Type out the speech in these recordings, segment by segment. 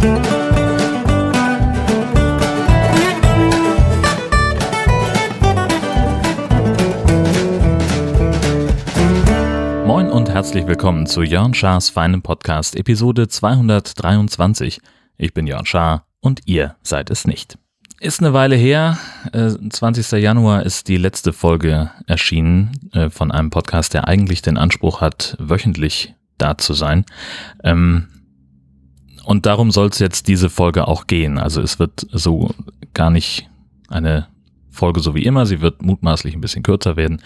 Moin und herzlich willkommen zu Jörn Schars feinem Podcast Episode 223. Ich bin Jörn Schaar und ihr seid es nicht. Ist eine Weile her. Äh, 20. Januar ist die letzte Folge erschienen äh, von einem Podcast, der eigentlich den Anspruch hat, wöchentlich da zu sein. Ähm, und darum soll es jetzt diese Folge auch gehen. Also es wird so gar nicht eine Folge so wie immer. Sie wird mutmaßlich ein bisschen kürzer werden.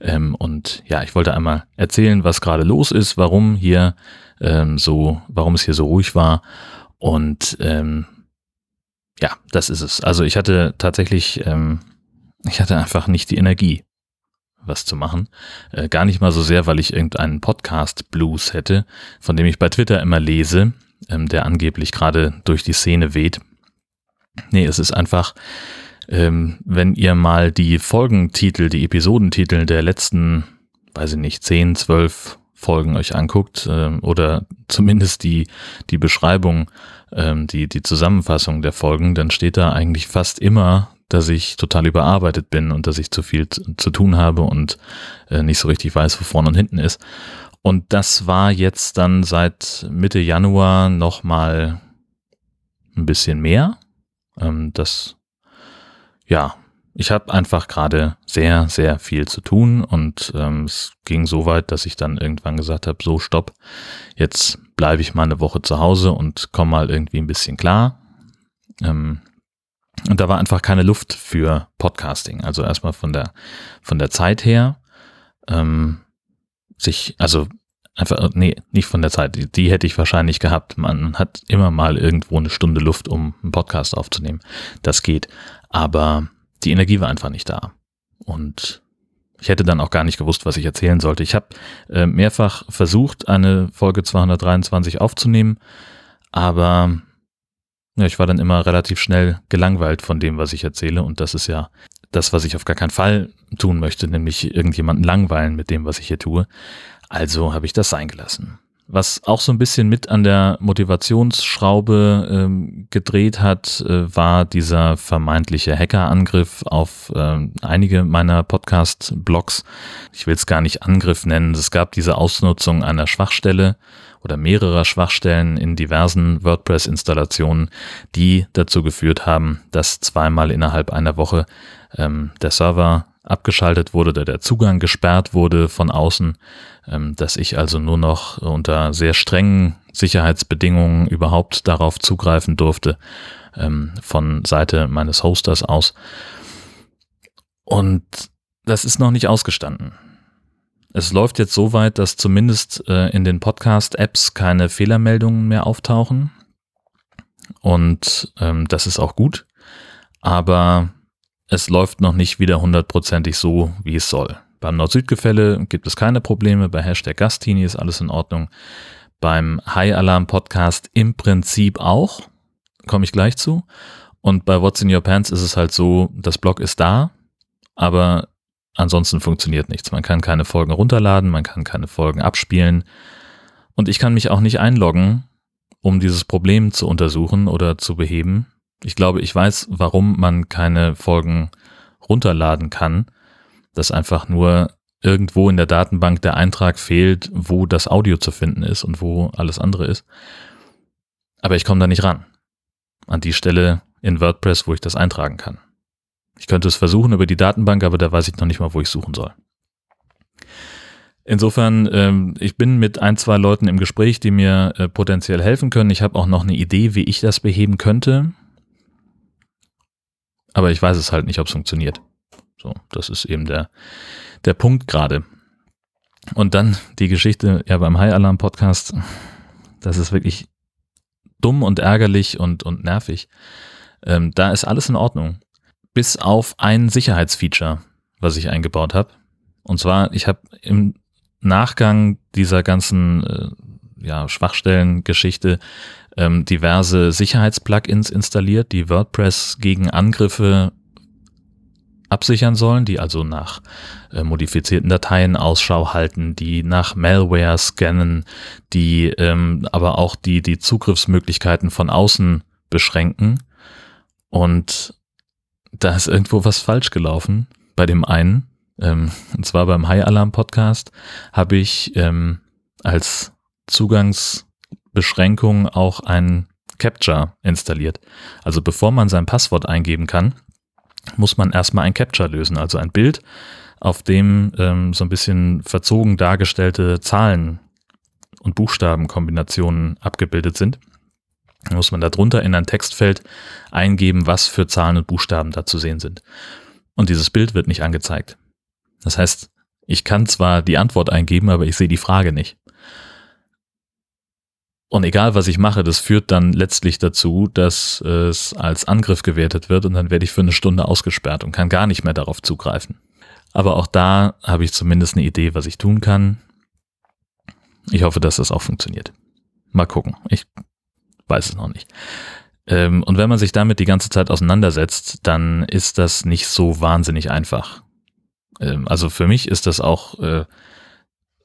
Ähm, und ja, ich wollte einmal erzählen, was gerade los ist, warum hier ähm, so, warum es hier so ruhig war. Und ähm, ja, das ist es. Also ich hatte tatsächlich, ähm, ich hatte einfach nicht die Energie, was zu machen. Äh, gar nicht mal so sehr, weil ich irgendeinen Podcast-Blues hätte, von dem ich bei Twitter immer lese, ähm, der angeblich gerade durch die Szene weht. Nee, es ist einfach, ähm, wenn ihr mal die Folgentitel, die Episodentitel der letzten, weiß ich nicht, 10, 12 Folgen euch anguckt ähm, oder zumindest die, die Beschreibung, ähm, die, die Zusammenfassung der Folgen, dann steht da eigentlich fast immer, dass ich total überarbeitet bin und dass ich zu viel zu, tun habe und äh, nicht so richtig weiß, wo vorne und hinten ist. Und das war jetzt dann seit Mitte Januar nochmal ein bisschen mehr. Ähm, das, ja, ich habe einfach gerade sehr, sehr viel zu tun und ähm, es ging so weit, dass ich dann irgendwann gesagt habe, so stopp, jetzt bleibe ich mal eine Woche zu Hause und komme mal irgendwie ein bisschen klar. Ähm, und da war einfach keine Luft für Podcasting. Also erstmal von der von der Zeit her, ähm, sich, also einfach, nee, nicht von der Zeit, die, die hätte ich wahrscheinlich gehabt. Man hat immer mal irgendwo eine Stunde Luft, um einen Podcast aufzunehmen. Das geht. Aber die Energie war einfach nicht da. Und ich hätte dann auch gar nicht gewusst, was ich erzählen sollte. Ich habe äh, mehrfach versucht, eine Folge 223 aufzunehmen, aber ja, ich war dann immer relativ schnell gelangweilt von dem, was ich erzähle. Und das ist ja das, was ich auf gar keinen Fall tun möchte, nämlich irgendjemanden langweilen mit dem, was ich hier tue. Also habe ich das sein gelassen. Was auch so ein bisschen mit an der Motivationsschraube ähm, gedreht hat, äh, war dieser vermeintliche Hackerangriff auf äh, einige meiner Podcast-Blogs. Ich will es gar nicht Angriff nennen. Es gab diese Ausnutzung einer Schwachstelle oder mehrerer Schwachstellen in diversen WordPress-Installationen, die dazu geführt haben, dass zweimal innerhalb einer Woche ähm, der Server abgeschaltet wurde oder der Zugang gesperrt wurde von außen, ähm, dass ich also nur noch unter sehr strengen Sicherheitsbedingungen überhaupt darauf zugreifen durfte ähm, von Seite meines Hosters aus. Und das ist noch nicht ausgestanden. Es läuft jetzt so weit, dass zumindest äh, in den Podcast-Apps keine Fehlermeldungen mehr auftauchen. Und ähm, das ist auch gut. Aber es läuft noch nicht wieder hundertprozentig so, wie es soll. Beim Nord-Süd-Gefälle gibt es keine Probleme, bei Hashtag Gastini ist alles in Ordnung. Beim High Alarm Podcast im Prinzip auch, komme ich gleich zu. Und bei What's in Your Pants ist es halt so, das Blog ist da, aber ansonsten funktioniert nichts. Man kann keine Folgen runterladen, man kann keine Folgen abspielen. Und ich kann mich auch nicht einloggen, um dieses Problem zu untersuchen oder zu beheben. Ich glaube, ich weiß, warum man keine Folgen runterladen kann, dass einfach nur irgendwo in der Datenbank der Eintrag fehlt, wo das Audio zu finden ist und wo alles andere ist. Aber ich komme da nicht ran. An die Stelle in WordPress, wo ich das eintragen kann. Ich könnte es versuchen über die Datenbank, aber da weiß ich noch nicht mal, wo ich suchen soll. Insofern, ähm, ich bin mit ein, zwei Leuten im Gespräch, die mir äh, potenziell helfen können. Ich habe auch noch eine Idee, wie ich das beheben könnte. Aber ich weiß es halt nicht, ob es funktioniert. So, das ist eben der, der Punkt gerade. Und dann die Geschichte ja beim High Alarm Podcast. Das ist wirklich dumm und ärgerlich und, und nervig. Ähm, da ist alles in Ordnung. Bis auf ein Sicherheitsfeature, was ich eingebaut habe. Und zwar, ich habe im Nachgang dieser ganzen äh, ja, Schwachstellen-Geschichte ähm, diverse Sicherheitsplugins installiert, die WordPress gegen Angriffe absichern sollen, die also nach äh, modifizierten Dateien Ausschau halten, die nach Malware scannen, die ähm, aber auch die, die Zugriffsmöglichkeiten von außen beschränken. Und da ist irgendwo was falsch gelaufen bei dem einen. Ähm, und zwar beim High Alarm Podcast habe ich ähm, als Zugangsbeschränkung auch ein Capture installiert. Also bevor man sein Passwort eingeben kann, muss man erstmal ein Capture lösen, also ein Bild, auf dem ähm, so ein bisschen verzogen dargestellte Zahlen und Buchstabenkombinationen abgebildet sind. Muss man darunter in ein Textfeld eingeben, was für Zahlen und Buchstaben da zu sehen sind. Und dieses Bild wird nicht angezeigt. Das heißt, ich kann zwar die Antwort eingeben, aber ich sehe die Frage nicht. Und egal, was ich mache, das führt dann letztlich dazu, dass es als Angriff gewertet wird und dann werde ich für eine Stunde ausgesperrt und kann gar nicht mehr darauf zugreifen. Aber auch da habe ich zumindest eine Idee, was ich tun kann. Ich hoffe, dass das auch funktioniert. Mal gucken. Ich weiß es noch nicht. Ähm, und wenn man sich damit die ganze Zeit auseinandersetzt, dann ist das nicht so wahnsinnig einfach. Ähm, also für mich ist das auch äh,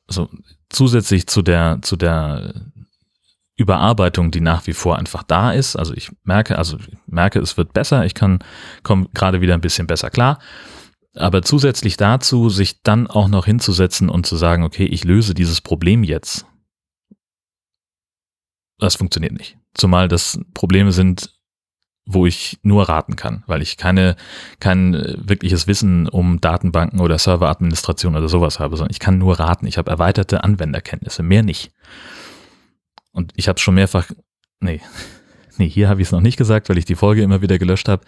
so zusätzlich zu der, zu der Überarbeitung, die nach wie vor einfach da ist. Also ich merke, also ich merke, es wird besser. Ich kann komme gerade wieder ein bisschen besser klar. Aber zusätzlich dazu, sich dann auch noch hinzusetzen und zu sagen, okay, ich löse dieses Problem jetzt. Das funktioniert nicht. Zumal das Probleme sind, wo ich nur raten kann, weil ich keine, kein äh, wirkliches Wissen um Datenbanken oder Serveradministration oder sowas habe, sondern ich kann nur raten. Ich habe erweiterte Anwenderkenntnisse, mehr nicht. Und ich habe schon mehrfach, nee, nee, hier habe ich es noch nicht gesagt, weil ich die Folge immer wieder gelöscht habe.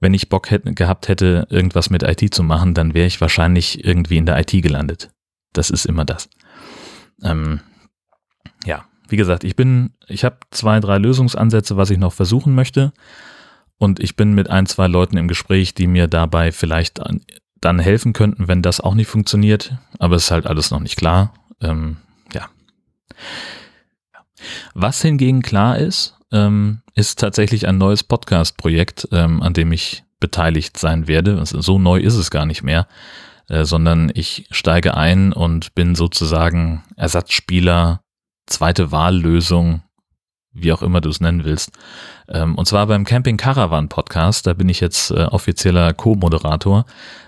Wenn ich Bock hätte, gehabt hätte, irgendwas mit IT zu machen, dann wäre ich wahrscheinlich irgendwie in der IT gelandet. Das ist immer das. Ähm, wie gesagt, ich bin, ich habe zwei, drei Lösungsansätze, was ich noch versuchen möchte. Und ich bin mit ein, zwei Leuten im Gespräch, die mir dabei vielleicht dann helfen könnten, wenn das auch nicht funktioniert. Aber es ist halt alles noch nicht klar. Ähm, ja. Was hingegen klar ist, ähm, ist tatsächlich ein neues Podcast-Projekt, ähm, an dem ich beteiligt sein werde. So neu ist es gar nicht mehr, äh, sondern ich steige ein und bin sozusagen Ersatzspieler, zweite Wahllösung, wie auch immer du es nennen willst. Ähm, und zwar beim Camping Caravan Podcast, da bin ich jetzt äh, offizieller Co-Moderator.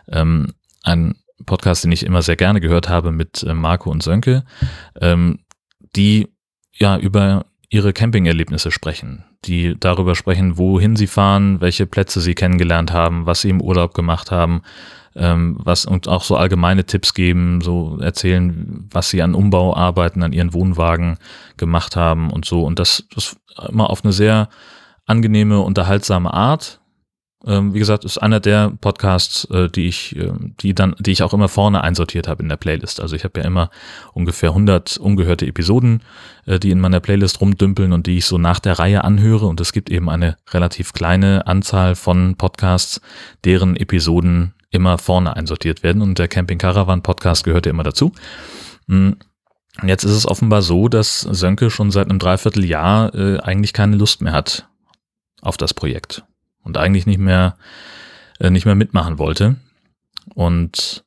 Ähm, ein Podcast, den ich immer sehr gerne gehört habe mit äh, Marco und Sönke, ähm, die ja über ihre Campingerlebnisse sprechen, die darüber sprechen, wohin sie fahren, welche Plätze sie kennengelernt haben, was sie im Urlaub gemacht haben, ähm, was und auch so allgemeine Tipps geben, so erzählen, was sie an Umbauarbeiten an ihren Wohnwagen gemacht haben und so. Und das, das immer auf eine sehr angenehme, unterhaltsame Art ähm, wie gesagt, ist einer der Podcasts, äh, die ich, äh, die dann, die ich auch immer vorne einsortiert habe in der Playlist. Also ich habe ja immer ungefähr 100 ungehörte Episoden, äh, die in meiner Playlist rumdümpeln und die ich so nach der Reihe anhöre. Und es gibt eben eine relativ kleine Anzahl von Podcasts, deren Episoden immer vorne einsortiert werden. Und der Camping Caravan Podcast gehört ja immer dazu. Hm. Jetzt ist es offenbar so, dass Sönke schon seit einem Dreivierteljahr äh, eigentlich keine Lust mehr hat auf das Projekt und eigentlich nicht mehr, äh, nicht mehr mitmachen wollte. Und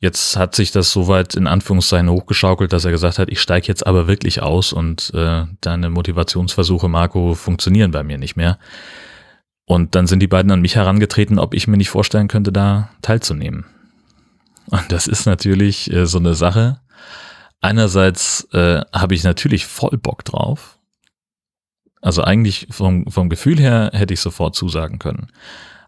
jetzt hat sich das soweit in Anführungszeichen hochgeschaukelt, dass er gesagt hat, ich steige jetzt aber wirklich aus und äh, deine Motivationsversuche, Marco, funktionieren bei mir nicht mehr. Und dann sind die beiden an mich herangetreten, ob ich mir nicht vorstellen könnte, da teilzunehmen. Und das ist natürlich äh, so eine Sache. Einerseits äh, habe ich natürlich voll Bock drauf, also eigentlich vom, vom Gefühl her hätte ich sofort zusagen können.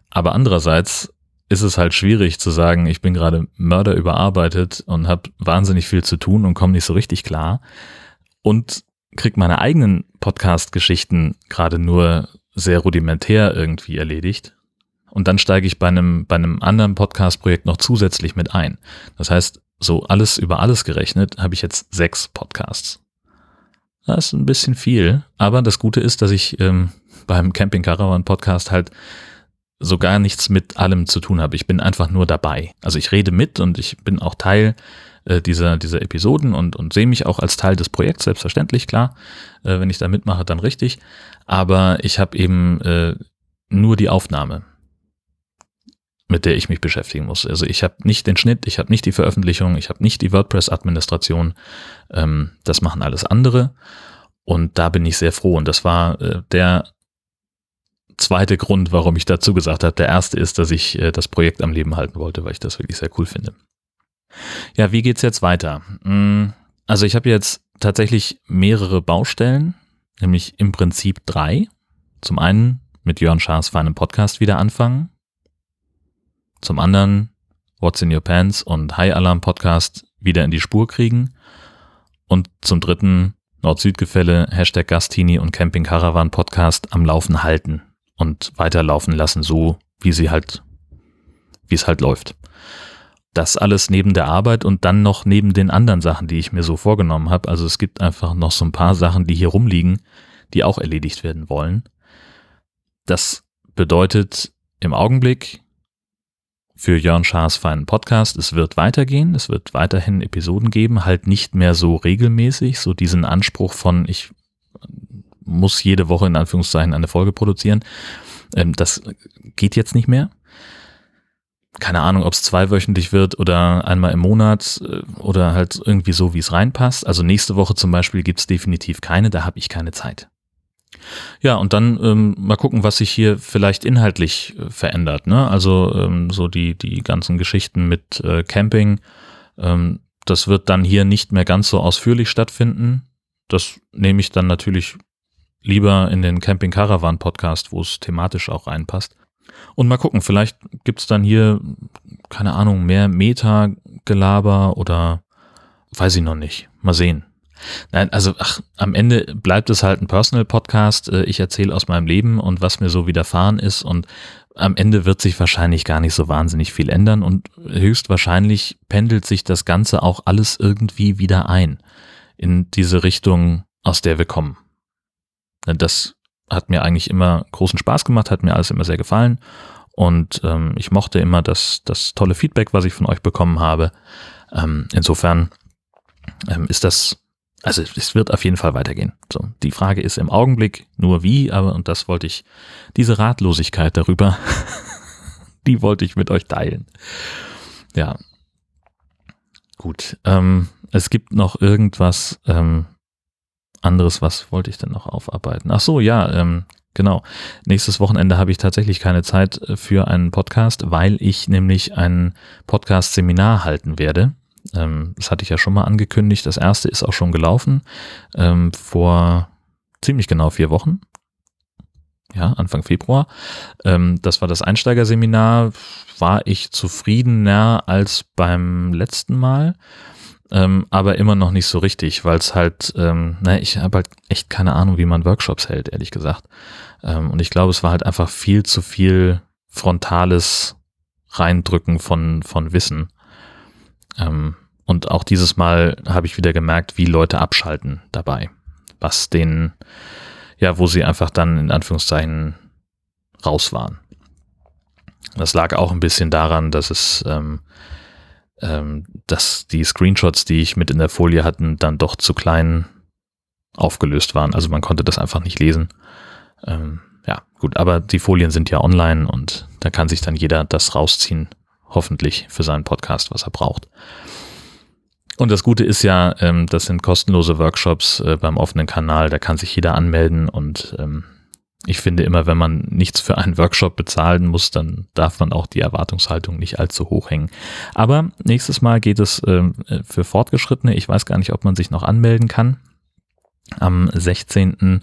Aber andererseits ist es halt schwierig zu sagen, ich bin gerade Mörder überarbeitet und habe wahnsinnig viel zu tun und komme nicht so richtig klar und krieg meine eigenen Podcast-Geschichten gerade nur sehr rudimentär irgendwie erledigt. Und dann steige ich bei einem, bei einem anderen Podcast-Projekt noch zusätzlich mit ein. Das heißt, so alles über alles gerechnet habe ich jetzt sechs Podcasts. Das ist ein bisschen viel. Aber das Gute ist, dass ich ähm, beim Camping Caravan Podcast halt so gar nichts mit allem zu tun habe. Ich bin einfach nur dabei. Also ich rede mit und ich bin auch Teil äh, dieser, dieser Episoden und, und sehe mich auch als Teil des Projekts, selbstverständlich, klar. Äh, wenn ich da mitmache, dann richtig. Aber ich habe eben äh, nur die Aufnahme. Mit der ich mich beschäftigen muss. Also ich habe nicht den Schnitt, ich habe nicht die Veröffentlichung, ich habe nicht die WordPress-Administration. Ähm, das machen alles andere. Und da bin ich sehr froh. Und das war äh, der zweite Grund, warum ich dazu gesagt habe. Der erste ist, dass ich äh, das Projekt am Leben halten wollte, weil ich das wirklich sehr cool finde. Ja, wie geht's jetzt weiter? Hm, also ich habe jetzt tatsächlich mehrere Baustellen, nämlich im Prinzip drei. Zum einen mit Jörn Schaas feinem Podcast wieder anfangen. Zum anderen What's in Your Pants und High Alarm Podcast wieder in die Spur kriegen. Und zum dritten Nord-Süd-Gefälle, Hashtag Gastini und Camping Caravan Podcast am Laufen halten und weiterlaufen lassen, so wie sie halt, wie es halt läuft. Das alles neben der Arbeit und dann noch neben den anderen Sachen, die ich mir so vorgenommen habe. Also es gibt einfach noch so ein paar Sachen, die hier rumliegen, die auch erledigt werden wollen. Das bedeutet im Augenblick für Jörn Schaas feinen Podcast. Es wird weitergehen, es wird weiterhin Episoden geben, halt nicht mehr so regelmäßig, so diesen Anspruch von ich muss jede Woche in Anführungszeichen eine Folge produzieren. Ähm, das geht jetzt nicht mehr. Keine Ahnung, ob es zweiwöchentlich wird oder einmal im Monat äh, oder halt irgendwie so, wie es reinpasst. Also nächste Woche zum Beispiel gibt es definitiv keine, da habe ich keine Zeit. Ja, und dann ähm, mal gucken, was sich hier vielleicht inhaltlich äh, verändert. Ne? Also ähm, so die, die ganzen Geschichten mit äh, Camping, ähm, das wird dann hier nicht mehr ganz so ausführlich stattfinden. Das nehme ich dann natürlich lieber in den Camping Caravan Podcast, wo es thematisch auch reinpasst. Und mal gucken, vielleicht gibt's dann hier, keine Ahnung, mehr Meta-Gelaber oder weiß ich noch nicht. Mal sehen. Nein, also ach, am Ende bleibt es halt ein Personal-Podcast. Äh, ich erzähle aus meinem Leben und was mir so widerfahren ist und am Ende wird sich wahrscheinlich gar nicht so wahnsinnig viel ändern und höchstwahrscheinlich pendelt sich das Ganze auch alles irgendwie wieder ein in diese Richtung, aus der wir kommen. Das hat mir eigentlich immer großen Spaß gemacht, hat mir alles immer sehr gefallen und ähm, ich mochte immer das, das tolle Feedback, was ich von euch bekommen habe. Ähm, insofern ähm, ist das also es wird auf jeden Fall weitergehen. So, die Frage ist im Augenblick nur wie, aber und das wollte ich, diese Ratlosigkeit darüber, die wollte ich mit euch teilen. Ja. Gut. Ähm, es gibt noch irgendwas ähm, anderes, was wollte ich denn noch aufarbeiten? Ach so, ja, ähm, genau. Nächstes Wochenende habe ich tatsächlich keine Zeit für einen Podcast, weil ich nämlich ein Podcast-Seminar halten werde ähm, das hatte ich ja schon mal angekündigt. Das erste ist auch schon gelaufen ähm, vor ziemlich genau vier Wochen. Ja, Anfang Februar. Ähm, das war das Einsteigerseminar. War ich zufriedener als beim letzten Mal. Ähm, aber immer noch nicht so richtig, weil es halt, ähm, ne, ich habe halt echt keine Ahnung, wie man Workshops hält, ehrlich gesagt. Ähm, und ich glaube, es war halt einfach viel zu viel frontales Reindrücken von, von Wissen. Ähm, und auch dieses Mal habe ich wieder gemerkt, wie Leute abschalten dabei. Was denen, ja, wo sie einfach dann in Anführungszeichen raus waren. Das lag auch ein bisschen daran, dass es, ähm, ähm, dass die Screenshots, die ich mit in der Folie hatten, dann doch zu klein aufgelöst waren. Also man konnte das einfach nicht lesen. Ähm, ja, gut, aber die Folien sind ja online und da kann sich dann jeder das rausziehen, hoffentlich für seinen Podcast, was er braucht. Und das Gute ist ja, ähm, das sind kostenlose Workshops äh, beim offenen Kanal, da kann sich jeder anmelden und ähm, ich finde immer, wenn man nichts für einen Workshop bezahlen muss, dann darf man auch die Erwartungshaltung nicht allzu hoch hängen. Aber nächstes Mal geht es ähm, für Fortgeschrittene. Ich weiß gar nicht, ob man sich noch anmelden kann. Am 16.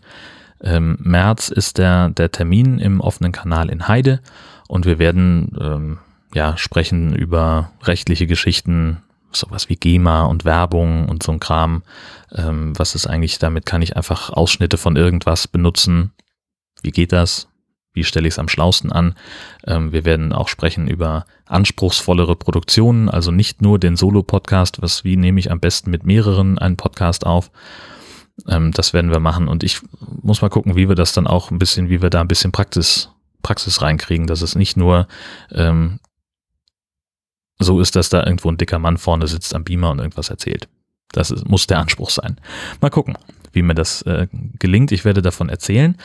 Ähm, März ist der, der Termin im offenen Kanal in Heide und wir werden ähm, ja, sprechen über rechtliche Geschichten, sowas wie GEMA und Werbung und so ein Kram. Ähm, was ist eigentlich, damit kann ich einfach Ausschnitte von irgendwas benutzen. Wie geht das? Wie stelle ich es am schlausten an? Ähm, wir werden auch sprechen über anspruchsvollere Produktionen, also nicht nur den Solo-Podcast, was, wie nehme ich am besten mit mehreren einen Podcast auf? Ähm, das werden wir machen und ich muss mal gucken, wie wir das dann auch ein bisschen, wie wir da ein bisschen Praxis, Praxis reinkriegen, dass es nicht nur ähm, so ist, dass da irgendwo ein dicker Mann vorne sitzt am Beamer und irgendwas erzählt. Das ist, muss der Anspruch sein. Mal gucken, wie mir das äh, gelingt. Ich werde davon erzählen.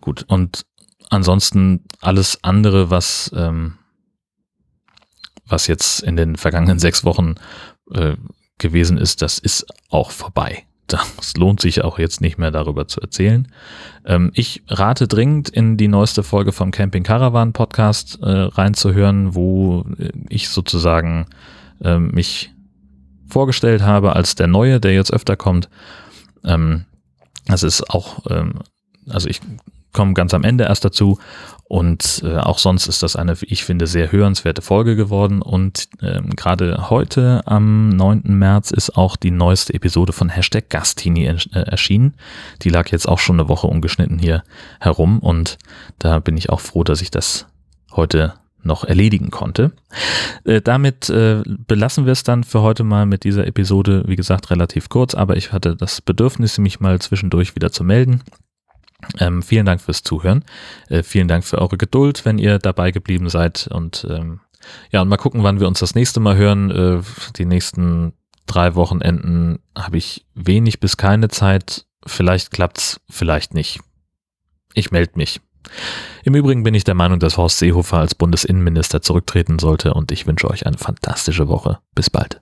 Gut, und ansonsten alles andere, was, ähm, was jetzt in den vergangenen sechs Wochen äh, gewesen ist, das ist auch vorbei. Das lohnt sich auch jetzt nicht mehr darüber zu erzählen. Ähm, ich rate dringend in die neueste Folge vom Camping Caravan Podcast äh, reinzuhören, wo äh, ich sozusagen äh, mich vorgestellt habe als der Neue, der jetzt öfter kommt. Ähm, das ist auch, ähm, also ich komme ganz am Ende erst dazu und äh, auch sonst ist das eine, ich finde, sehr hörenswerte Folge geworden. Und ähm, gerade heute am 9. März ist auch die neueste Episode von Hashtag Gastini äh, erschienen. Die lag jetzt auch schon eine Woche ungeschnitten hier herum. Und da bin ich auch froh, dass ich das heute noch erledigen konnte. Äh, damit äh, belassen wir es dann für heute mal mit dieser Episode. Wie gesagt, relativ kurz, aber ich hatte das Bedürfnis, mich mal zwischendurch wieder zu melden. Ähm, vielen Dank fürs Zuhören. Äh, vielen Dank für eure Geduld, wenn ihr dabei geblieben seid. Und ähm, ja, und mal gucken, wann wir uns das nächste Mal hören. Äh, die nächsten drei Wochenenden habe ich wenig bis keine Zeit. Vielleicht klappt's, vielleicht nicht. Ich melde mich. Im Übrigen bin ich der Meinung, dass Horst Seehofer als Bundesinnenminister zurücktreten sollte und ich wünsche euch eine fantastische Woche. Bis bald.